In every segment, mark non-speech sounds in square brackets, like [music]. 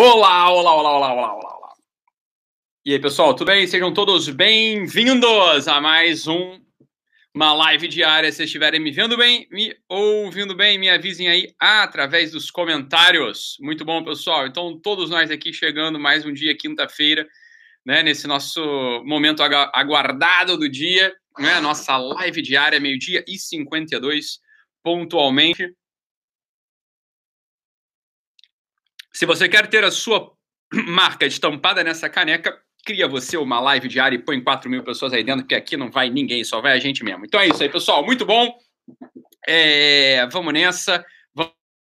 Olá, olá, olá, olá, olá, olá, olá. E aí, pessoal, tudo bem? Sejam todos bem-vindos a mais um uma live diária. Se estiverem me vendo bem, me ouvindo bem, me avisem aí através dos comentários. Muito bom, pessoal. Então, todos nós aqui chegando mais um dia, quinta-feira, né, nesse nosso momento aguardado do dia, né, nossa live diária, meio-dia e 52, pontualmente. Se você quer ter a sua [clears throat] marca estampada nessa caneca, cria você uma live diária e põe 4 mil pessoas aí dentro, que aqui não vai ninguém, só vai a gente mesmo. Então é isso aí, pessoal. Muito bom. É, vamos nessa.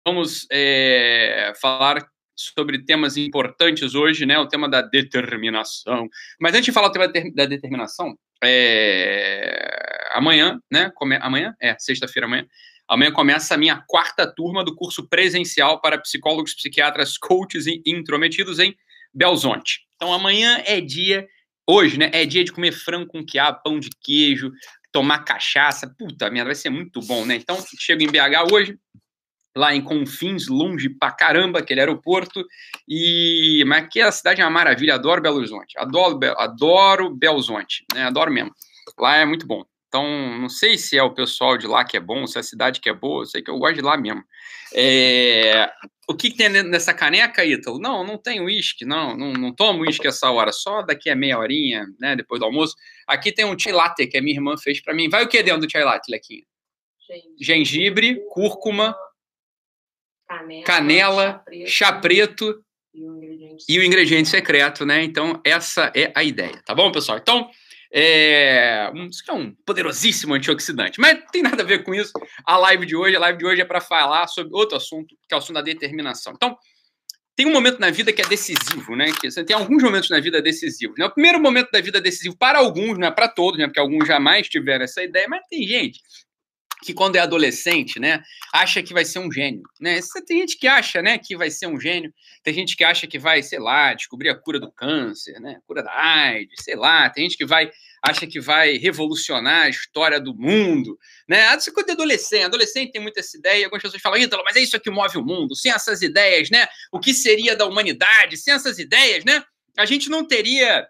Vamos é, falar sobre temas importantes hoje, né? O tema da determinação. Mas antes de falar o tema da determinação, é, amanhã, né? Amanhã? É, sexta-feira amanhã. Amanhã começa a minha quarta turma do curso presencial para psicólogos, psiquiatras, coaches e intrometidos em Belzonte. Então amanhã é dia, hoje, né? É dia de comer frango com quiabo, pão de queijo, tomar cachaça. Puta merda, vai ser muito bom, né? Então, chego em BH hoje, lá em Confins, longe pra caramba, aquele aeroporto. E mas aqui a cidade é uma maravilha, adoro Belo Horizonte. Adoro, adoro Belzonte, né? Adoro mesmo. Lá é muito bom. Então, não sei se é o pessoal de lá que é bom, se é a cidade que é boa, eu sei que eu gosto de lá mesmo. É... O que, que, tem nessa caneca, Ítalo? Não, não tem uísque, não, não, não tomo uísque essa hora, só daqui a meia horinha, né, depois do almoço. Aqui tem um chai latte que a minha irmã fez para mim. Vai o que dentro do chai latte, Lequinha? Gengibre, Gengibre cúrcuma, canela, canela chá preto, chá preto e, o e o ingrediente secreto, né? Então, essa é a ideia, tá bom, pessoal? Então, é, um, isso é um poderosíssimo antioxidante. Mas não tem nada a ver com isso. A live de hoje, a live de hoje é para falar sobre outro assunto, que é o assunto da determinação. Então, tem um momento na vida que é decisivo, né? Que você tem alguns momentos na vida decisivos. Né? O primeiro momento da vida decisivo para alguns, não é para todos, né? Porque alguns jamais tiveram essa ideia, mas tem gente que quando é adolescente, né, acha que vai ser um gênio, né? Tem gente que acha, né, que vai ser um gênio. Tem gente que acha que vai, sei lá, descobrir a cura do câncer, né, cura da AIDS, sei lá. Tem gente que vai acha que vai revolucionar a história do mundo, né? Isso quando é adolescente, adolescente tem muita essa ideia. Algumas pessoas falam, Ítalo, mas é isso que move o mundo. Sem essas ideias, né? O que seria da humanidade? Sem essas ideias, né? A gente não teria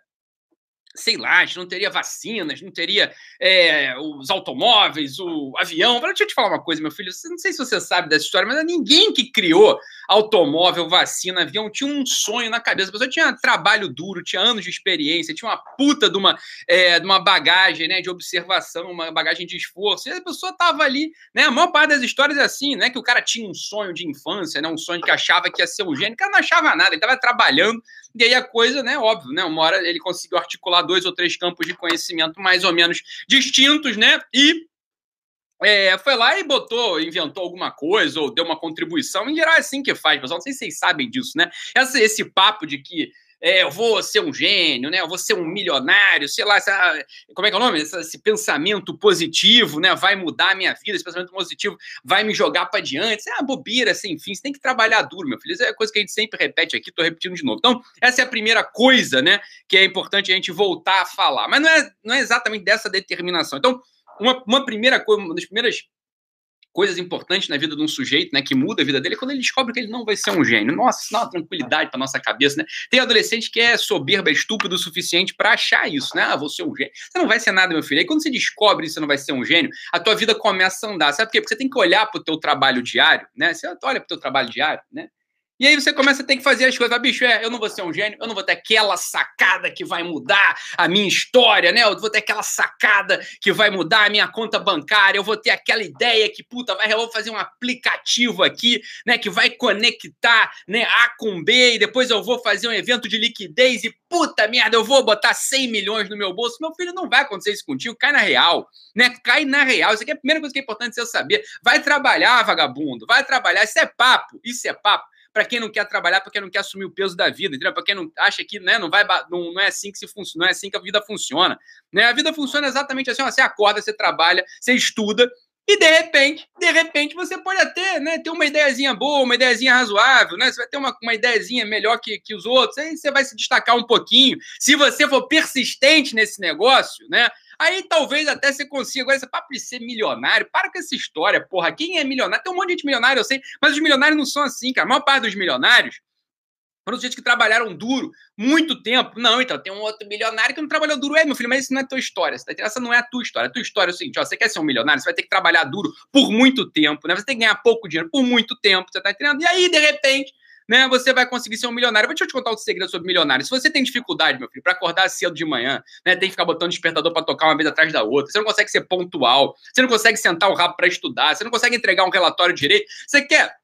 sei lá, a gente não teria vacinas, não teria é, os automóveis, o avião. Deixa eu te falar uma coisa, meu filho. Não sei se você sabe dessa história, mas ninguém que criou automóvel, vacina, avião tinha um sonho na cabeça. A pessoa tinha trabalho duro, tinha anos de experiência, tinha uma puta de uma, é, de uma bagagem né, de observação, uma bagagem de esforço. E a pessoa tava ali, né? A maior parte das histórias é assim, né? Que o cara tinha um sonho de infância, né? Um sonho que achava que ia ser um gênio. O cara não achava nada, ele estava trabalhando e aí a coisa, né, óbvio, né, uma hora ele conseguiu articular dois ou três campos de conhecimento mais ou menos distintos, né, e é, foi lá e botou, inventou alguma coisa ou deu uma contribuição. Em geral é assim que faz, pessoal. Não sei se vocês sabem disso, né? Esse, esse papo de que é, eu vou ser um gênio, né? Eu vou ser um milionário, sei lá, essa, como é que é o nome? Esse, esse, pensamento positivo, né? Vai mudar a minha vida, esse pensamento positivo vai me jogar para diante. Isso é uma bobeira sem fim, você tem que trabalhar duro, meu filho. Isso é coisa que a gente sempre repete aqui, tô repetindo de novo. Então, essa é a primeira coisa, né? Que é importante a gente voltar a falar. Mas não é, não é exatamente dessa determinação. Então, uma, uma primeira coisa, uma das primeiras coisas importantes na vida de um sujeito, né, que muda a vida dele, é quando ele descobre que ele não vai ser um gênio. Nossa, isso dá uma tranquilidade para nossa cabeça, né? Tem adolescente que é soberba, estúpido o suficiente para achar isso, né? Ah, vou ser um gênio. Você não vai ser nada, meu filho. Aí quando você descobre que você não vai ser um gênio, a tua vida começa a andar. Sabe por quê? Porque você tem que olhar para o teu trabalho diário, né? Você olha para o teu trabalho diário, né? E aí você começa a ter que fazer as coisas. Ah, bicho, é, eu não vou ser um gênio, eu não vou ter aquela sacada que vai mudar a minha história, né? Eu vou ter aquela sacada que vai mudar a minha conta bancária, eu vou ter aquela ideia que, puta, vai, eu vou fazer um aplicativo aqui, né? Que vai conectar né, A com B, e depois eu vou fazer um evento de liquidez e, puta merda, eu vou botar 100 milhões no meu bolso. Meu filho, não vai acontecer isso contigo, cai na real, né? Cai na real. Isso aqui é a primeira coisa que é importante você saber. Vai trabalhar, vagabundo, vai trabalhar. Isso é papo, isso é papo para quem não quer trabalhar, para quem não quer assumir o peso da vida, entendeu? Para quem não acha que né, não, vai, não, não é assim que se funciona, não é assim que a vida funciona. Né? A vida funciona exatamente assim: ó, você acorda, você trabalha, você estuda, e de repente, de repente, você pode até né, ter uma ideiazinha boa, uma ideiazinha razoável, né? Você vai ter uma, uma ideiazinha melhor que, que os outros, aí você vai se destacar um pouquinho. Se você for persistente nesse negócio, né? Aí talvez até você consiga. Agora, esse papo de ser milionário, para com essa história, porra. Quem é milionário? Tem um monte de gente milionário, eu sei, mas os milionários não são assim, cara. A maior parte dos milionários Foram sujeitos que trabalharam duro muito tempo. Não, então tem um outro milionário que não trabalhou duro. É, meu filho, mas isso não é a tua história. Essa não é a tua história. A tua história é o seguinte: ó, você quer ser um milionário, você vai ter que trabalhar duro por muito tempo, né? Você tem que ganhar pouco dinheiro por muito tempo, você tá entendendo? E aí, de repente, né, você vai conseguir ser um milionário. Deixa eu te contar um segredo sobre milionário. Se você tem dificuldade, meu filho, para acordar cedo de manhã, né, tem que ficar botando despertador para tocar uma vez atrás da outra, você não consegue ser pontual, você não consegue sentar o rabo para estudar, você não consegue entregar um relatório direito, você quer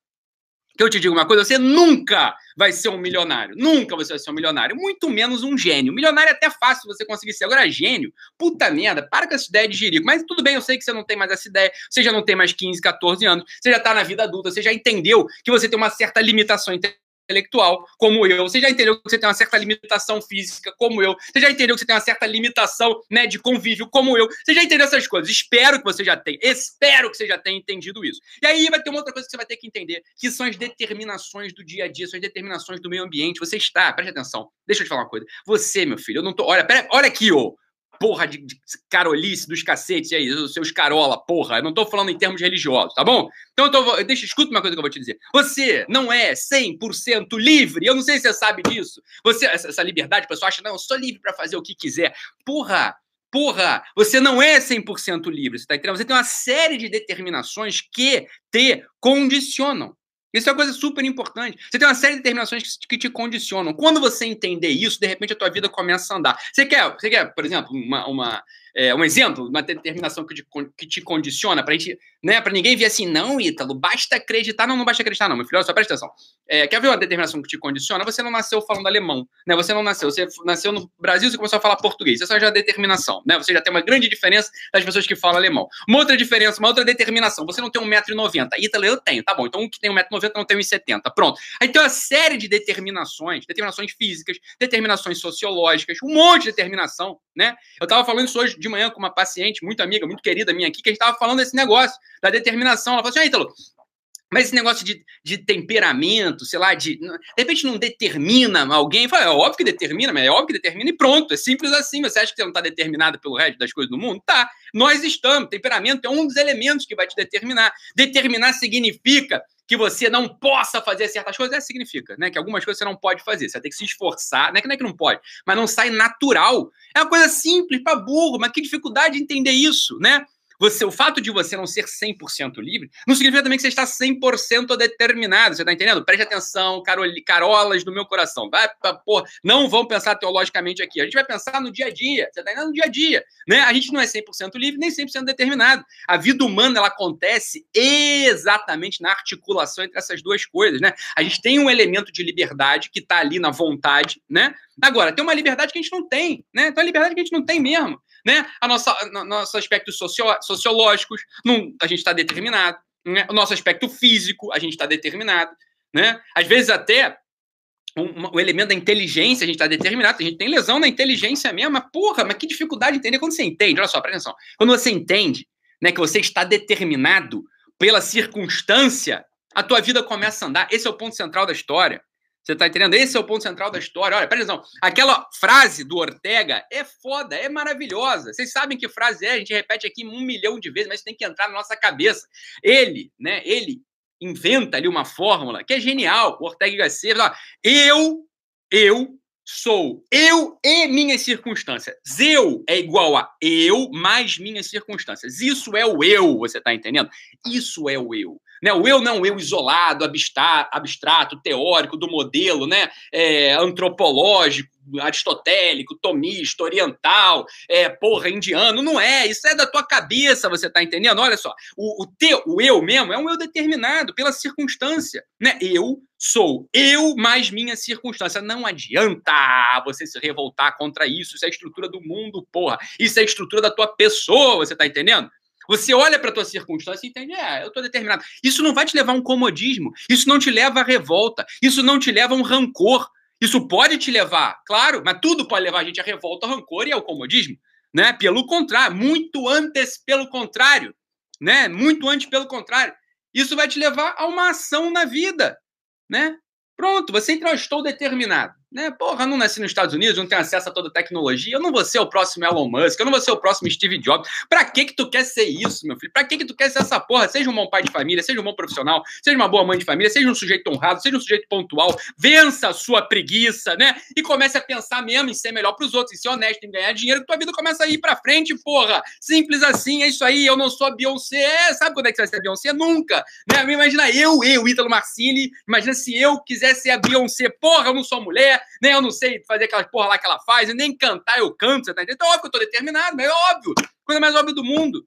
que eu te digo uma coisa, você nunca vai ser um milionário. Nunca você vai ser um milionário. Muito menos um gênio. Milionário é até fácil você conseguir ser. Agora, gênio, puta merda, para com essa ideia de jirico. Mas tudo bem, eu sei que você não tem mais essa ideia. Você já não tem mais 15, 14 anos. Você já tá na vida adulta. Você já entendeu que você tem uma certa limitação intelectual, como eu. Você já entendeu que você tem uma certa limitação física, como eu. Você já entendeu que você tem uma certa limitação né, de convívio, como eu. Você já entendeu essas coisas. Espero que você já tenha. Espero que você já tenha entendido isso. E aí vai ter uma outra coisa que você vai ter que entender, que são as determinações do dia a dia, são as determinações do meio ambiente. Você está, preste atenção. Deixa eu te falar uma coisa. Você, meu filho, eu não tô. Olha, pera, olha aqui, ô porra de, de carolice dos cacetes aí, os seus carola, porra. Eu não tô falando em termos religiosos, tá bom? Então, eu tô, deixa, escuta uma coisa que eu vou te dizer. Você não é 100% livre. Eu não sei se você sabe disso. Você, essa, essa liberdade, o pessoal acha, não, eu sou livre para fazer o que quiser. Porra, Porra, você não é 100% livre, você tá entendendo? Você tem uma série de determinações que te condicionam. Isso é uma coisa super importante. Você tem uma série de determinações que, que, te condicionam. Quando você entender isso, de repente a tua vida começa a andar. Você quer, você quer por exemplo, uma, uma, é, um exemplo, uma determinação que te, que te condiciona, para gente, né, para ninguém ver assim, não, Ítalo, basta acreditar. Não, não basta acreditar, não, meu filho, só presta atenção. É, quer ver uma determinação que te condiciona? Você não nasceu falando alemão, né? Você não nasceu, você nasceu no Brasil, você começou a falar português. Essa já é determinação, né? Você já tem uma grande diferença das pessoas que falam alemão. Uma outra diferença, uma outra determinação, você não tem 1,90m. Ítalo, eu tenho, tá bom. Então um que tem 1,90m não tem 1,70m. Pronto. Aí tem uma série de determinações, determinações físicas, determinações sociológicas, um monte de determinação, né? Eu tava falando isso hoje de manhã com uma paciente muito amiga, muito querida minha aqui, que a gente estava falando desse negócio, da determinação. Ela falou assim: ah, Ítalo, mas esse negócio de, de temperamento, sei lá, de. De repente não determina alguém. Fala, é óbvio que determina, mas é óbvio que determina e pronto. É simples assim. Você acha que você não está determinado pelo resto das coisas do mundo? Tá. Nós estamos. Temperamento é um dos elementos que vai te determinar. Determinar significa que você não possa fazer certas coisas, é, significa, né? Que algumas coisas você não pode fazer, você vai ter que se esforçar, não é que não, é que não pode, mas não sai natural. É uma coisa simples para burro, mas que dificuldade de entender isso, né? Você, o fato de você não ser 100% livre não significa também que você está 100% determinado. Você está entendendo? Preste atenção, carol, carolas do meu coração. Vai, pô, não vão pensar teologicamente aqui. A gente vai pensar no dia a dia. Você está entendendo? No dia a dia. Né? A gente não é 100% livre nem 100% determinado. A vida humana ela acontece exatamente na articulação entre essas duas coisas. Né? A gente tem um elemento de liberdade que está ali na vontade. Né? Agora, tem uma liberdade que a gente não tem. Né? Então, a liberdade que a gente não tem mesmo né? A nossa, no, nossos aspectos socio, sociológicos, não, a gente está determinado. Né? O nosso aspecto físico, a gente está determinado. Né? Às vezes até o, elemento da inteligência, a gente está determinado, a gente tem lesão na inteligência mesmo, mas porra, mas que dificuldade de entender quando você entende. Olha só, presta atenção. Quando você entende né, que você está determinado pela circunstância, a tua vida começa a andar. Esse é o ponto central da história. Você tá entendendo? Esse é o ponto central da história. Olha, presta atenção. Aquela frase do Ortega é foda, é maravilhosa. Vocês sabem que frase é, a gente repete aqui um milhão de vezes, mas tem que entrar na nossa cabeça. Ele, né, ele inventa ali uma fórmula que é genial. O Ortega Gasset, eu, eu sou eu e minhas circunstâncias. Eu é igual a eu mais minhas circunstâncias. Isso é o eu, você tá entendendo? Isso é o eu. Né? O eu não o eu isolado, abstrato, teórico, do modelo né? É, antropológico, aristotélico, tomista, oriental, é, porra, indiano. Não é, isso é da tua cabeça, você tá entendendo? Olha só, o, o teu, o eu mesmo, é um eu determinado pela circunstância. Né? Eu sou eu mais minha circunstância. Não adianta você se revoltar contra isso. Isso é a estrutura do mundo, porra. Isso é a estrutura da tua pessoa, você tá entendendo? Você olha para a tua circunstância e entende, é, eu estou determinado. Isso não vai te levar a um comodismo, isso não te leva a revolta, isso não te leva a um rancor. Isso pode te levar, claro, mas tudo pode levar a gente a revolta, ao rancor e ao comodismo, né? Pelo contrário, muito antes pelo contrário, né? Muito antes pelo contrário. Isso vai te levar a uma ação na vida, né? Pronto, você entra, eu estou determinado. Né? Porra, não nasci nos Estados Unidos, não tenho acesso a toda a tecnologia, eu não vou ser o próximo Elon Musk, eu não vou ser o próximo Steve Jobs. Pra que que tu quer ser isso, meu filho? Pra que que tu quer ser essa porra? Seja um bom pai de família, seja um bom profissional, seja uma boa mãe de família, seja um sujeito honrado, seja um sujeito pontual, vença a sua preguiça, né? E comece a pensar mesmo em ser melhor pros outros, em ser honesto, em ganhar dinheiro, que tua vida começa a ir pra frente, porra. Simples assim, é isso aí, eu não sou a Beyoncé. É, sabe quando é que você vai ser a Beyoncé? Nunca, né? Imagina eu, eu, Ítalo Marcini, imagina se eu quisesse ser a Beyoncé. Porra, eu não sou mulher, né? Eu não sei fazer aquelas porra lá que ela faz, nem cantar eu canto, você tá entendendo? Então, óbvio que eu tô determinado, mas é óbvio. Coisa mais óbvia do mundo.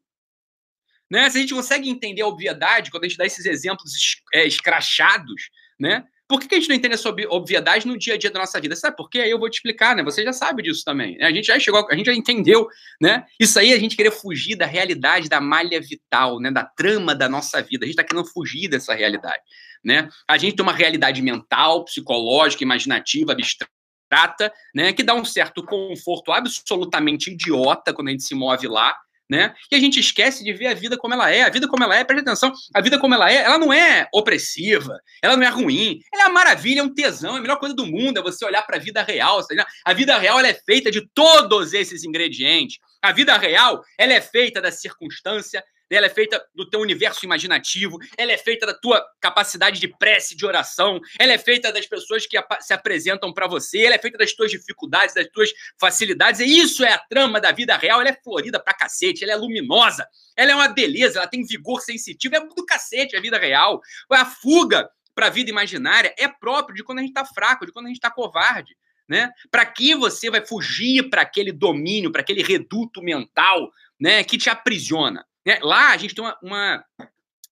Né? Se a gente consegue entender a obviedade, quando a gente dá esses exemplos é, escrachados, né? Por que, a gente não entende essa obviedade no dia a dia da nossa vida? Sabe por quê? Aí eu vou te explicar, né? Você já sabe disso também. Né? A gente já chegou, a gente já entendeu, né? Isso aí a gente querer fugir da realidade da malha vital, né? Da trama da nossa vida. A gente está querendo fugir dessa realidade, né? A gente tem uma realidade mental, psicológica, imaginativa, abstrata trata, né, que dá um certo conforto absolutamente idiota quando a gente se move lá, né? E a gente esquece de ver a vida como ela é. A vida como ela é, presta atenção, a vida como ela é, ela não é opressiva, ela não é ruim, ela é uma maravilha, é um tesão, é a melhor coisa do mundo, é você olhar para a vida real. A vida real ela é feita de todos esses ingredientes. A vida real ela é feita da circunstância, ela é feita do teu universo imaginativo, ela é feita da tua capacidade de prece, de oração, ela é feita das pessoas que se apresentam para você, ela é feita das tuas dificuldades, das tuas facilidades, e isso é a trama da vida real, ela é florida pra cacete, ela é luminosa, ela é uma beleza, ela tem vigor sensitivo, é do cacete a vida real. A fuga para a vida imaginária é próprio de quando a gente está fraco, de quando a gente está covarde. Né? Para que você vai fugir para aquele domínio, para aquele reduto mental, né, que te aprisiona? Né? Lá a gente tem uma, uma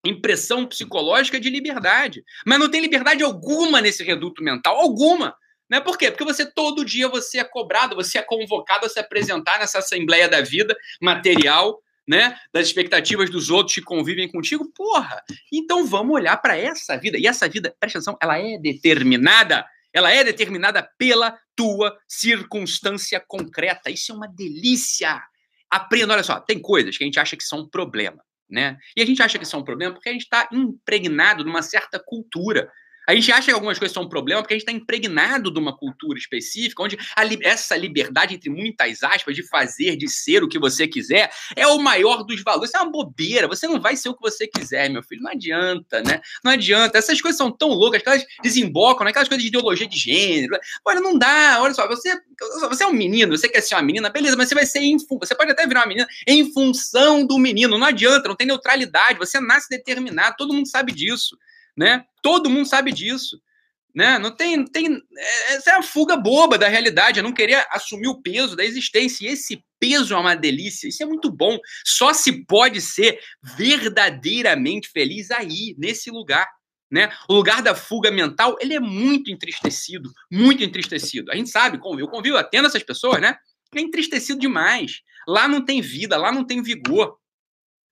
impressão psicológica de liberdade, mas não tem liberdade alguma nesse reduto mental, alguma. Né? Por quê? Porque você todo dia você é cobrado, você é convocado a se apresentar nessa assembleia da vida material, né? Das expectativas dos outros que convivem contigo. Porra! Então vamos olhar para essa vida. E essa vida, presta atenção, ela é determinada. Ela é determinada pela tua circunstância concreta. Isso é uma delícia. Aprenda, olha só, tem coisas que a gente acha que são um problema, né? E a gente acha que são um problema porque a gente está impregnado numa certa cultura. A gente acha que algumas coisas são um problema porque a gente está impregnado de uma cultura específica, onde essa liberdade, entre muitas aspas, de fazer, de ser o que você quiser, é o maior dos valores. Isso é uma bobeira. Você não vai ser o que você quiser, meu filho. Não adianta, né? Não adianta. Essas coisas são tão loucas que elas desembocam naquelas coisas de ideologia de gênero. Olha, não dá. Olha só, você, você é um menino, você quer ser uma menina, beleza, mas você vai ser em Você pode até virar uma menina em função do menino. Não adianta, não tem neutralidade. Você nasce determinado, todo mundo sabe disso né? Todo mundo sabe disso. Né? Não tem, tem. Essa é a fuga boba da realidade, é não querer assumir o peso da existência. E esse peso é uma delícia, isso é muito bom. Só se pode ser verdadeiramente feliz aí, nesse lugar. Né? O lugar da fuga mental, ele é muito entristecido, muito entristecido. A gente sabe, eu convivo atendo essas pessoas, né? É entristecido demais. Lá não tem vida, lá não tem vigor.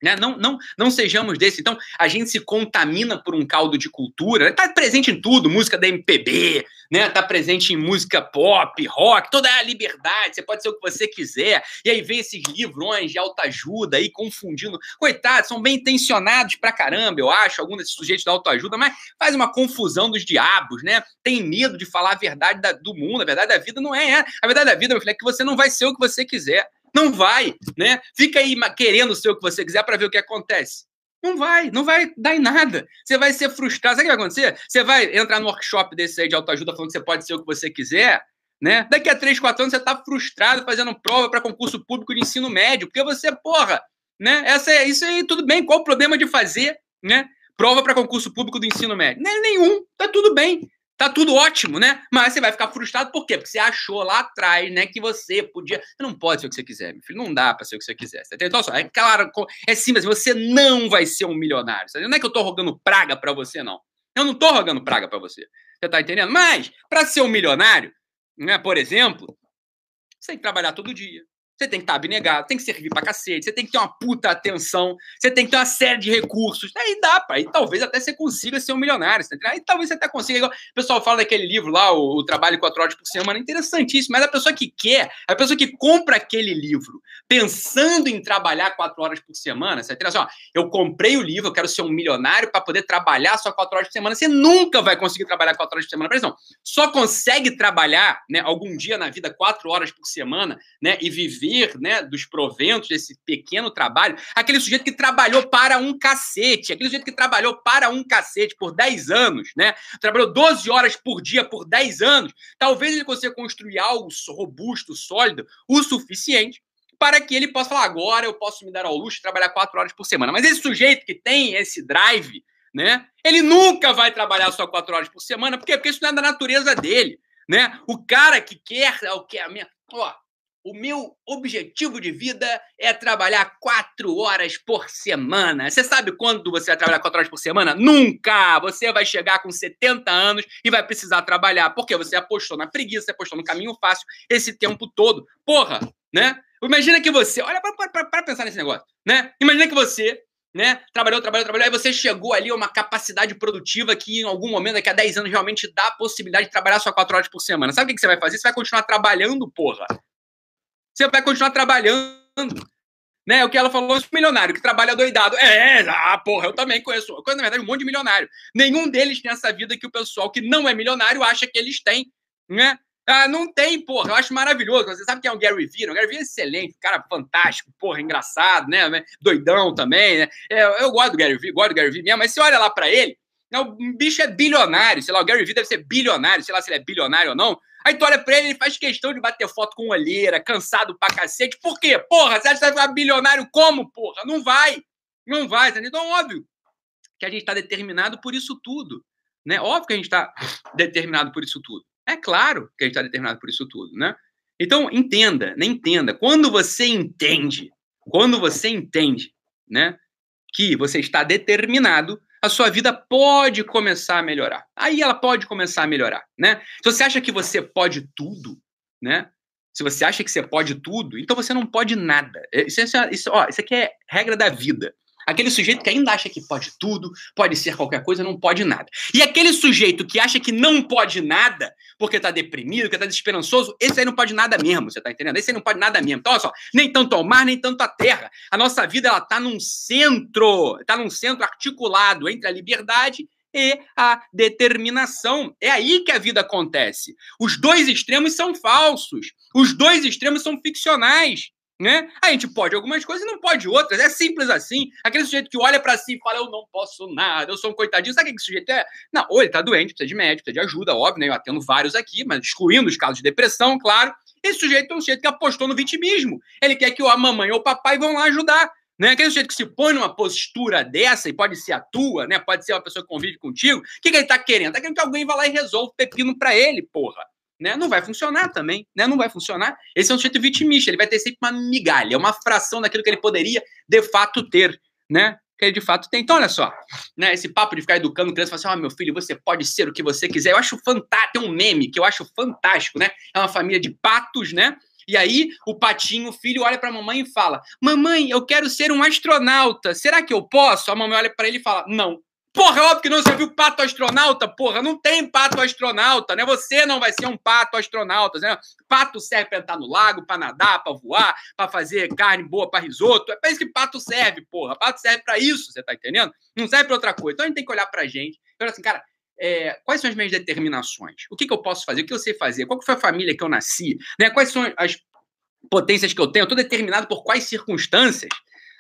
Né? Não, não, não sejamos desse. Então, a gente se contamina por um caldo de cultura. Está presente em tudo, música da MPB, né? Tá presente em música pop, rock, toda a liberdade. Você pode ser o que você quiser. E aí vem esses livrões de autoajuda aí confundindo. Coitados, são bem intencionados pra caramba, eu acho, alguns desses sujeitos da autoajuda, mas faz uma confusão dos diabos, né? Tem medo de falar a verdade da, do mundo, a verdade da vida não é. A verdade da vida, meu filho, é que você não vai ser o que você quiser. Não vai, né? Fica aí querendo ser o que você quiser para ver o que acontece. Não vai, não vai dar em nada. Você vai ser frustrado. Sabe o que vai acontecer? Você vai entrar no workshop desse aí de autoajuda falando que você pode ser o que você quiser, né? Daqui a três, quatro anos você tá frustrado fazendo prova para concurso público de ensino médio, porque você, porra, né? Essa é, isso aí, tudo bem. Qual o problema de fazer, né? Prova para concurso público do ensino médio? É nenhum, tá tudo bem. Tá tudo ótimo, né? Mas você vai ficar frustrado por quê? Porque você achou lá atrás, né, que você podia. Você não pode ser o que você quiser, meu filho. Não dá para ser o que você quiser. Então, só, é claro, é simples, você não vai ser um milionário. Não é que eu tô rogando praga para você, não. Eu não tô rogando praga para você. Você tá entendendo? Mas, para ser um milionário, né, por exemplo, você tem que trabalhar todo dia. Você tem que estar tá abnegado, tem que servir pra cacete, você tem que ter uma puta atenção, você tem que ter uma série de recursos. Aí dá, pá. Aí talvez até você consiga ser um milionário. Você aí talvez você até consiga. O pessoal fala daquele livro lá, o, o Trabalho quatro horas por semana, interessantíssimo. Mas a pessoa que quer, a pessoa que compra aquele livro pensando em trabalhar quatro horas por semana, você tem assim, ó, eu comprei o livro, eu quero ser um milionário para poder trabalhar só quatro horas por semana. Você nunca vai conseguir trabalhar quatro horas por semana. Mas não, só consegue trabalhar, né, algum dia na vida quatro horas por semana, né, e viver né, dos proventos desse pequeno trabalho, aquele sujeito que trabalhou para um cacete, aquele sujeito que trabalhou para um cacete por 10 anos, né? Trabalhou 12 horas por dia por 10 anos, talvez ele consiga construir algo robusto, sólido, o suficiente para que ele possa falar, agora eu posso me dar ao luxo de trabalhar 4 horas por semana. Mas esse sujeito que tem esse drive, né? Ele nunca vai trabalhar só 4 horas por semana, por quê? Porque isso não é da natureza dele, né? O cara que quer, é o que a minha, ó, o meu objetivo de vida é trabalhar quatro horas por semana. Você sabe quando você vai trabalhar quatro horas por semana? Nunca! Você vai chegar com 70 anos e vai precisar trabalhar. Porque você apostou na preguiça, você apostou no caminho fácil esse tempo todo. Porra, né? Imagina que você. Olha, para pensar nesse negócio, né? Imagina que você. Né? Trabalhou, trabalhou, trabalhou, aí você chegou ali a uma capacidade produtiva que em algum momento, daqui a 10 anos, realmente dá a possibilidade de trabalhar só 4 horas por semana. Sabe o que você vai fazer? Você vai continuar trabalhando, porra você vai continuar trabalhando. Né? O que ela falou, milionário que trabalha doidado. É, ah, porra, eu também conheço. Eu conheço, na verdade, um monte de milionário. Nenhum deles tem essa vida que o pessoal que não é milionário acha que eles têm, né? Ah, não tem, porra. Eu acho maravilhoso. Você sabe quem é o Gary Vee? O Gary Vee é excelente, cara fantástico, porra, engraçado, né? Doidão também, né? É, eu gosto do Gary Vee, gosto do Gary Vee mesmo, mas você olha lá para ele, né, o bicho é bilionário, sei lá, o Gary Vee deve ser bilionário, sei lá se ele é bilionário ou não, Aí tu olha pra ele, ele faz questão de bater foto com olheira, cansado pra cacete. Por quê? Porra, você acha que vai ficar bilionário como, porra? Não vai. Não vai, entendeu? Então, óbvio que a gente tá determinado por isso tudo. Né? Óbvio que a gente tá determinado por isso tudo. É claro que a gente tá determinado por isso tudo, né? Então, entenda, né? Entenda. Quando você entende, quando você entende, né? Que você está determinado, a sua vida pode começar a melhorar. Aí ela pode começar a melhorar, né? Se você acha que você pode tudo, né? Se você acha que você pode tudo, então você não pode nada. Isso, isso, isso, ó, isso aqui é regra da vida. Aquele sujeito que ainda acha que pode tudo, pode ser qualquer coisa, não pode nada. E aquele sujeito que acha que não pode nada, porque tá deprimido, porque tá desesperançoso, esse aí não pode nada mesmo, você tá entendendo? Esse aí não pode nada mesmo. Então, olha só, nem tanto ao mar, nem tanto à terra. A nossa vida, ela tá num centro, tá num centro articulado entre a liberdade e a determinação. É aí que a vida acontece. Os dois extremos são falsos. Os dois extremos são ficcionais né? A gente pode algumas coisas e não pode outras. É simples assim. Aquele sujeito que olha para si e fala, eu não posso nada, eu sou um coitadinho. Sabe o que esse sujeito é? Não, ou ele tá doente, precisa de médico, precisa de ajuda, óbvio, né? Eu atendo vários aqui, mas excluindo os casos de depressão, claro. Esse sujeito é um sujeito que apostou no vitimismo. Ele quer que a mamãe ou o papai vão lá ajudar. Né? Aquele sujeito que se põe numa postura dessa, e pode ser a tua, né? Pode ser uma pessoa que convive contigo. O que, que ele tá querendo? Tá querendo que alguém vá lá e resolva o pepino para ele, porra né? Não vai funcionar também, né? Não vai funcionar. Esse é um sujeito vitimista, ele vai ter sempre uma migalha, uma fração daquilo que ele poderia de fato ter, né? Que ele de fato tem. Então, olha só, né? Esse papo de ficar educando criança, falar assim, oh, meu filho, você pode ser o que você quiser. Eu acho fantástico, tem um meme que eu acho fantástico, né? É uma família de patos, né? E aí o patinho, o filho, olha para a mamãe e fala: Mamãe, eu quero ser um astronauta. Será que eu posso? A mamãe olha para ele e fala: Não. Porra, é óbvio que não. Você viu pato astronauta? Porra, não tem pato astronauta, né? Você não vai ser um pato astronauta, né? Pato serve para entrar no lago, para nadar, para voar, para fazer carne boa para risoto. É para isso que pato serve, porra. Pato serve para isso, você tá entendendo? Não serve para outra coisa. Então a gente tem que olhar pra gente. E olha assim, cara, é, quais são as minhas determinações? O que, que eu posso fazer? O que eu sei fazer? Qual foi a família que eu nasci? Né? Quais são as potências que eu tenho? Eu tô determinado por quais circunstâncias?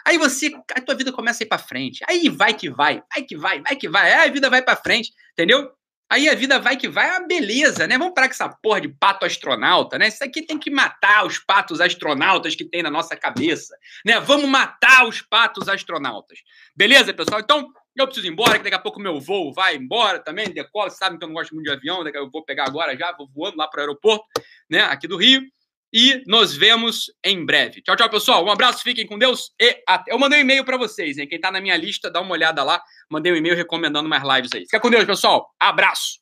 Aí você, a tua vida começa a ir para frente. Aí vai que vai, vai que vai, vai que vai. Aí a vida vai para frente, entendeu? Aí a vida vai que vai, é uma beleza, né? Vamos parar com essa porra de pato astronauta, né? Isso aqui tem que matar os patos astronautas que tem na nossa cabeça, né? Vamos matar os patos astronautas. Beleza, pessoal? Então, eu preciso ir embora, que daqui a pouco meu voo vai embora também, decola, sabe que eu não gosto muito de avião, daqui eu vou pegar agora já, vou voando lá para o aeroporto, né, aqui do Rio e nos vemos em breve. Tchau, tchau, pessoal. Um abraço, fiquem com Deus e até. Eu mandei um e-mail para vocês, hein? Quem tá na minha lista, dá uma olhada lá. Mandei um e-mail recomendando mais lives aí. Fica com Deus, pessoal. Abraço.